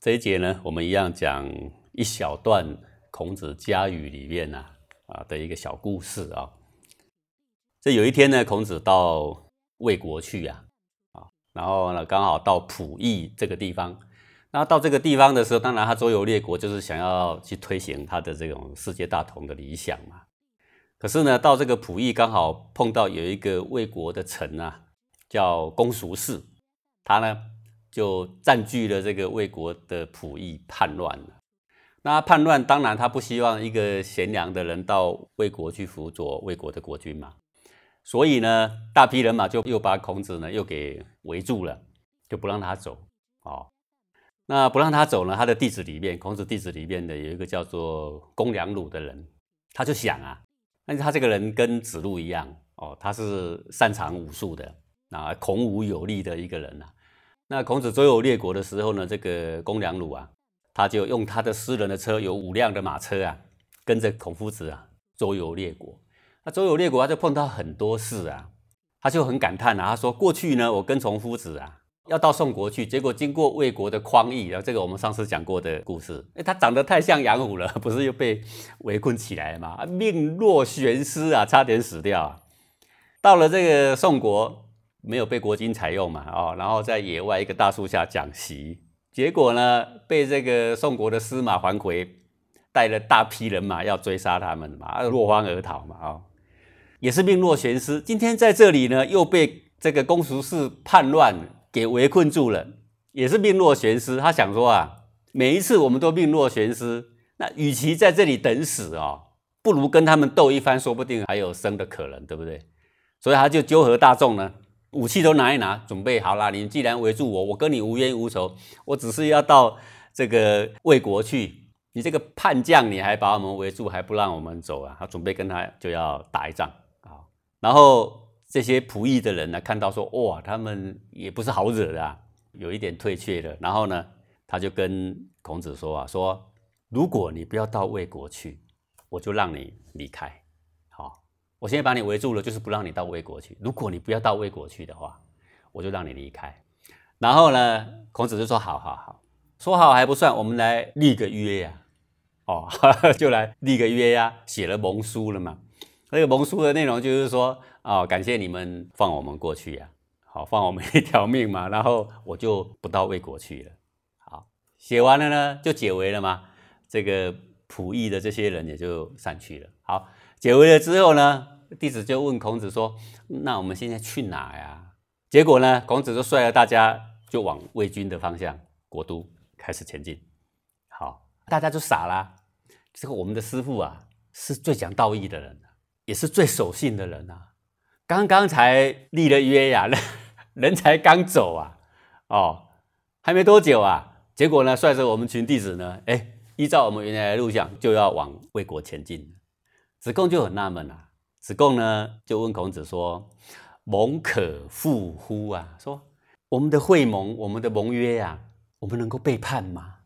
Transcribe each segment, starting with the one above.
这一节呢，我们一样讲一小段孔子家语里面呢啊的一个小故事啊。这有一天呢，孔子到魏国去呀，啊，然后呢刚好到蒲邑这个地方。那到这个地方的时候，当然他周游列国，就是想要去推行他的这种世界大同的理想嘛。可是呢，到这个溥邑刚好碰到有一个魏国的臣啊，叫公叔氏，他呢就占据了这个魏国的溥邑，叛乱了。那叛乱，当然他不希望一个贤良的人到魏国去辅佐魏国的国君嘛。所以呢，大批人马就又把孔子呢又给围住了，就不让他走。哦。那不让他走呢？他的弟子里面，孔子弟子里面的有一个叫做公良鲁的人，他就想啊，那他这个人跟子路一样哦，他是擅长武术的啊，孔武有力的一个人呐。那孔子周游列国的时候呢，这个公良鲁啊，他就用他的私人的车，有五辆的马车啊，跟着孔夫子啊周游列国。那周游列国，他就碰到很多事啊，他就很感叹啊，他说过去呢，我跟从夫子啊。要到宋国去，结果经过魏国的匡义，然后这个我们上次讲过的故事，哎，他长得太像杨虎了，不是又被围困起来吗？命若悬丝啊，差点死掉。啊。到了这个宋国，没有被国君采用嘛，哦，然后在野外一个大树下讲习，结果呢，被这个宋国的司马桓回带了大批人马要追杀他们嘛，落荒而逃嘛，哦，也是命若悬丝。今天在这里呢，又被这个公叔氏叛乱。给围困住了，也是命若悬丝。他想说啊，每一次我们都命若悬丝，那与其在这里等死哦，不如跟他们斗一番，说不定还有生的可能，对不对？所以他就纠合大众呢，武器都拿一拿，准备好了。你既然围住我，我跟你无冤无仇，我只是要到这个魏国去。你这个叛将，你还把我们围住，还不让我们走啊？他准备跟他就要打一仗啊，然后。这些仆役的人呢，看到说哇，他们也不是好惹的，有一点退却了。然后呢，他就跟孔子说啊，说如果你不要到魏国去，我就让你离开。我现在把你围住了，就是不让你到魏国去。如果你不要到魏国去的话，我就让你离开。然后呢，孔子就说好好好，说好还不算，我们来立个约呀。哦，就来立个约呀，写了盟书了嘛。那个盟书的内容就是说。哦，感谢你们放我们过去呀，好放我们一条命嘛，然后我就不到魏国去了。好，写完了呢，就解围了嘛。这个仆役的这些人也就散去了。好，解围了之后呢，弟子就问孔子说：“那我们现在去哪呀？”结果呢，孔子就率了大家就往魏军的方向国都开始前进。好，大家就傻了。这个我们的师傅啊，是最讲道义的人，也是最守信的人啊。刚刚才立了约呀，人才刚走啊，哦，还没多久啊，结果呢，率着我们群弟子呢，哎，依照我们原来的路向，就要往魏国前进。子贡就很纳闷啊，子贡呢就问孔子说：“盟可复乎？”啊，说我们的会盟，我们的盟约呀，我们能够背叛吗？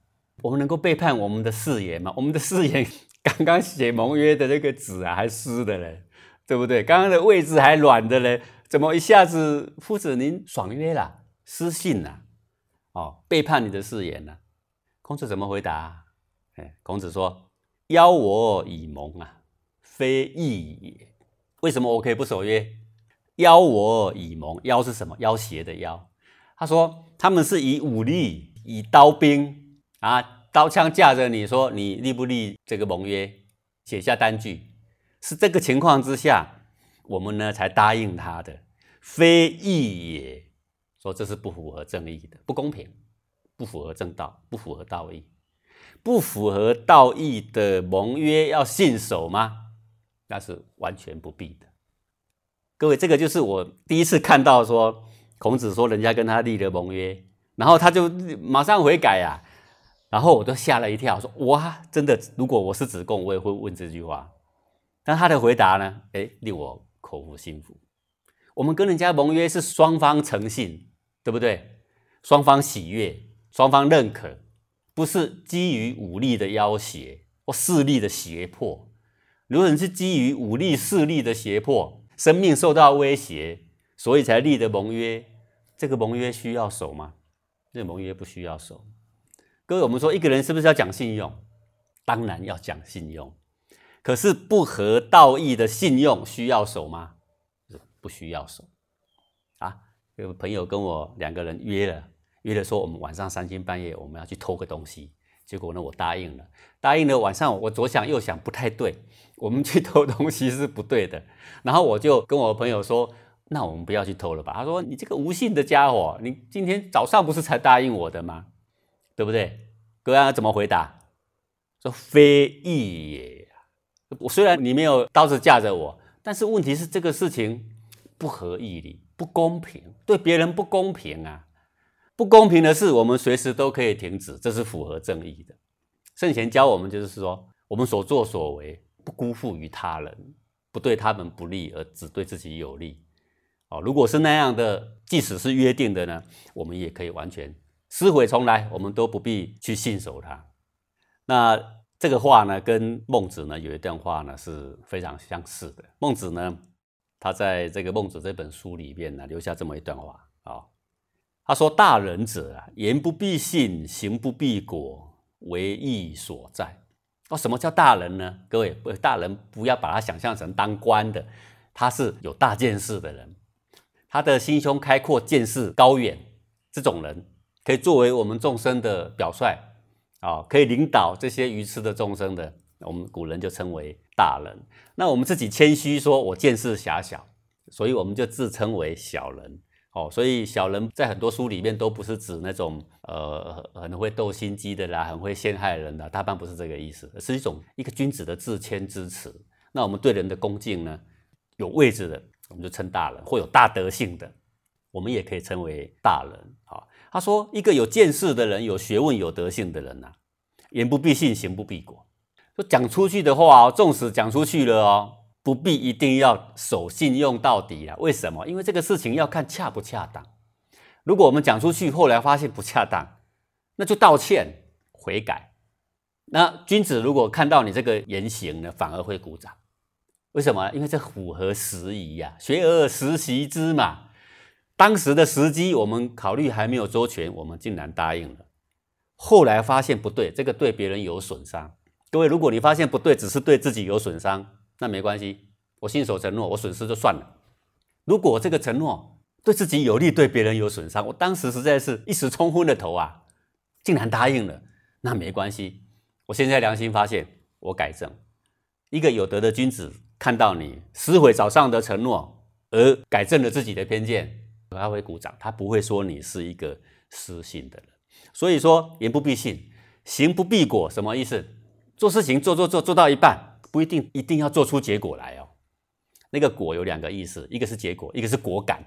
我们能够背叛我们的誓言吗？我们的誓言 刚刚写盟约的那个纸啊，还湿的嘞。对不对？刚刚的位置还软的嘞，怎么一下子夫子您爽约了，失信了？哦，背叛你的誓言了？孔子怎么回答？哎，孔子说：“邀我以盟啊，非义也。为什么我可以不守约？邀我以盟，邀是什么？要挟的邀。他说他们是以武力，以刀兵啊，刀枪架着你说你立不立这个盟约？写下单据。”是这个情况之下，我们呢才答应他的，非义也。说这是不符合正义的，不公平，不符合正道，不符合道义，不符合道义的盟约要信守吗？那是完全不必的。各位，这个就是我第一次看到说孔子说人家跟他立了盟约，然后他就马上悔改呀，然后我都吓了一跳，说哇，真的，如果我是子贡，我也会问这句话。但他的回答呢？哎，令我口服心服。我们跟人家盟约是双方诚信，对不对？双方喜悦，双方认可，不是基于武力的要挟或势力的胁迫。如果你是基于武力、势力的胁迫，生命受到威胁，所以才立的盟约，这个盟约需要守吗？这个盟约不需要守。各位，我们说一个人是不是要讲信用？当然要讲信用。可是不合道义的信用需要守吗？不需要守。啊，有朋友跟我两个人约了，约了说我们晚上三更半夜我们要去偷个东西。结果呢，我答应了。答应了，晚上我左想右想不太对，我们去偷东西是不对的。然后我就跟我朋友说：“那我们不要去偷了吧？”他说：“你这个无信的家伙，你今天早上不是才答应我的吗？对不对？”各位怎么回答？说非义也。我虽然你没有刀子架着我，但是问题是这个事情不合义理，不公平，对别人不公平啊！不公平的事，我们随时都可以停止，这是符合正义的。圣贤教我们，就是说，我们所作所为不辜负于他人，不对他们不利，而只对自己有利。哦，如果是那样的，即使是约定的呢，我们也可以完全撕毁重来，我们都不必去信守它。那这个话呢，跟孟子呢有一段话呢是非常相似的。孟子呢，他在这个《孟子》这本书里面呢，留下这么一段话啊。他说：“大人者啊，言不必信，行不必果，为义所在。”哦，什么叫大人呢？各位，大人不要把他想象成当官的，他是有大见识的人，他的心胸开阔，见识高远，这种人可以作为我们众生的表率啊，可以领导这些愚痴的众生的，我们古人就称为大人。那我们自己谦虚说，我见识狭小，所以我们就自称为小人。哦，所以小人在很多书里面都不是指那种呃很会斗心机的啦，很会陷害人的，大半不是这个意思，是一种一个君子的自谦之词。那我们对人的恭敬呢，有位置的，我们就称大人；或有大德性的，我们也可以称为大人。好，他说一个有见识的人，有学问、有德性的人呐，言不必信，行不必果。说讲出去的话，纵使讲出去了哦。不必一定要守信用到底啊？为什么？因为这个事情要看恰不恰当。如果我们讲出去，后来发现不恰当，那就道歉悔改。那君子如果看到你这个言行呢，反而会鼓掌。为什么？因为这符合时宜呀，学而时习之嘛。当时的时机，我们考虑还没有周全，我们竟然答应了。后来发现不对，这个对别人有损伤。各位，如果你发现不对，只是对自己有损伤。那没关系，我信守承诺，我损失就算了。如果这个承诺对自己有利，对别人有损伤，我当时实在是一时冲昏了头啊，竟然答应了，那没关系。我现在良心发现，我改正。一个有德的君子看到你撕毁早上的承诺，而改正了自己的偏见，他会鼓掌，他不会说你是一个失信的人。所以说，言不必信，行不必果，什么意思？做事情做做做做到一半。不一定一定要做出结果来哦。那个果有两个意思，一个是结果，一个是果敢。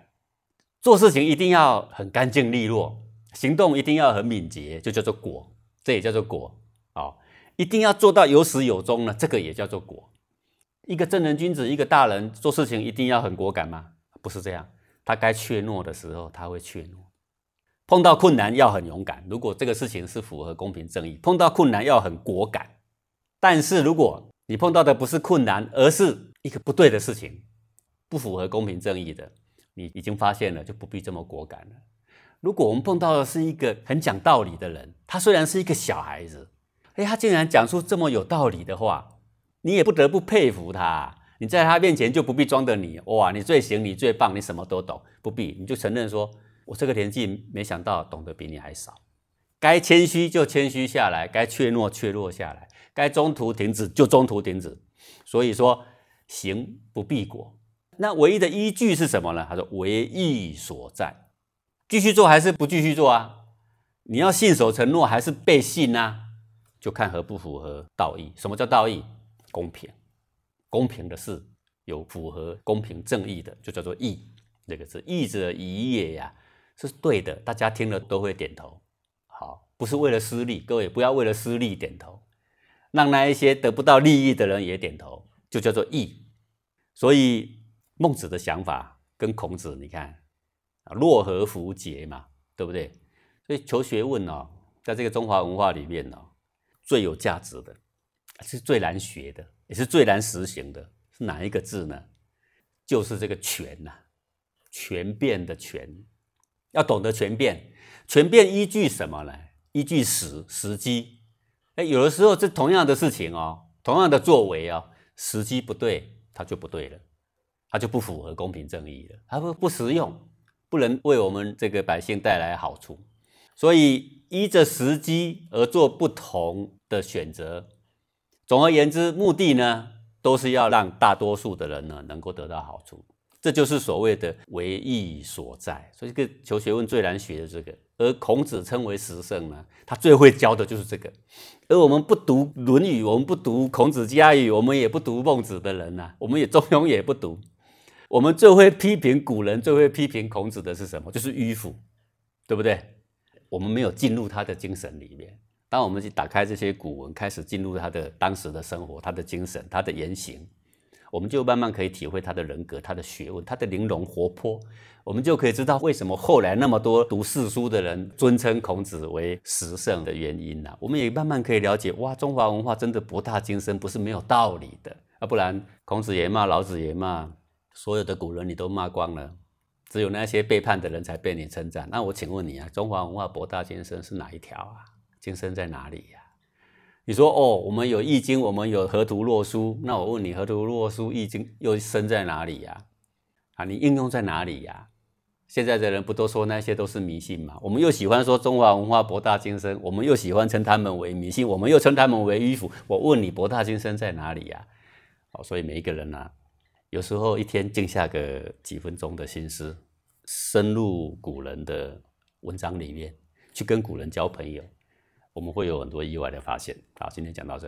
做事情一定要很干净利落，行动一定要很敏捷，就叫做果，这也叫做果啊。一定要做到有始有终呢，这个也叫做果。一个正人君子，一个大人做事情一定要很果敢吗？不是这样，他该怯懦的时候他会怯懦，碰到困难要很勇敢。如果这个事情是符合公平正义，碰到困难要很果敢。但是如果你碰到的不是困难，而是一个不对的事情，不符合公平正义的，你已经发现了，就不必这么果敢了。如果我们碰到的是一个很讲道理的人，他虽然是一个小孩子，哎，他竟然讲出这么有道理的话，你也不得不佩服他。你在他面前就不必装的你，哇，你最行，你最棒，你什么都懂，不必，你就承认说，我这个年纪没想到懂得比你还少。该谦虚就谦虚下来，该怯懦怯懦下来。该中途停止就中途停止，所以说行不必果。那唯一的依据是什么呢？他说为义所在，继续做还是不继续做啊？你要信守承诺还是背信呢？就看合不符合道义。什么叫道义？公平，公平的事有符合公平正义的，就叫做义。这个字义者义也呀，是对的，大家听了都会点头。不是为了私利，各位不要为了私利点头。让那一些得不到利益的人也点头，就叫做义。所以孟子的想法跟孔子，你看啊，洛河符节嘛，对不对？所以求学问哦，在这个中华文化里面哦，最有价值的，是最难学的，也是最难实行的，是哪一个字呢？就是这个权呐，权变的权，要懂得权变。权变依据什么呢？依据时时机。哎，有的时候这同样的事情哦，同样的作为啊，时机不对，它就不对了，它就不符合公平正义了，它不不实用，不能为我们这个百姓带来好处。所以依着时机而做不同的选择。总而言之，目的呢，都是要让大多数的人呢能够得到好处。这就是所谓的唯义所在。所以，这个求学问最难学的这个，而孔子称为十圣呢，他最会教的就是这个。而我们不读《论语》，我们不读孔子家语，我们也不读孟子的人呢，我们也中庸也不读。我们最会批评古人，最会批评孔子的是什么？就是迂腐，对不对？我们没有进入他的精神里面。当我们去打开这些古文，开始进入他的当时的生活、他的精神、他的言行，我们就慢慢可以体会他的人格、他的学问、他的玲珑活泼。我们就可以知道为什么后来那么多读四书的人尊称孔子为十圣的原因了。我们也慢慢可以了解，哇，中华文化真的博大精深，不是没有道理的。啊，不然孔子也骂，老子也骂，所有的古人你都骂光了。只有那些背叛的人才被你称赞。那我请问你啊，中华文化博大精深是哪一条啊？精深在哪里呀？你说哦，我们有易经，我们有河图洛书。那我问你，河图洛书、易经又深在哪里呀？啊，你应用在哪里呀？现在的人不都说那些都是迷信吗？我们又喜欢说中华文化博大精深，我们又喜欢称他们为迷信，我们又称他们为迂腐。我问你，博大精深在哪里呀？哦，所以每一个人呢？有时候一天静下个几分钟的心思，深入古人的文章里面，去跟古人交朋友，我们会有很多意外的发现。好，今天讲到这。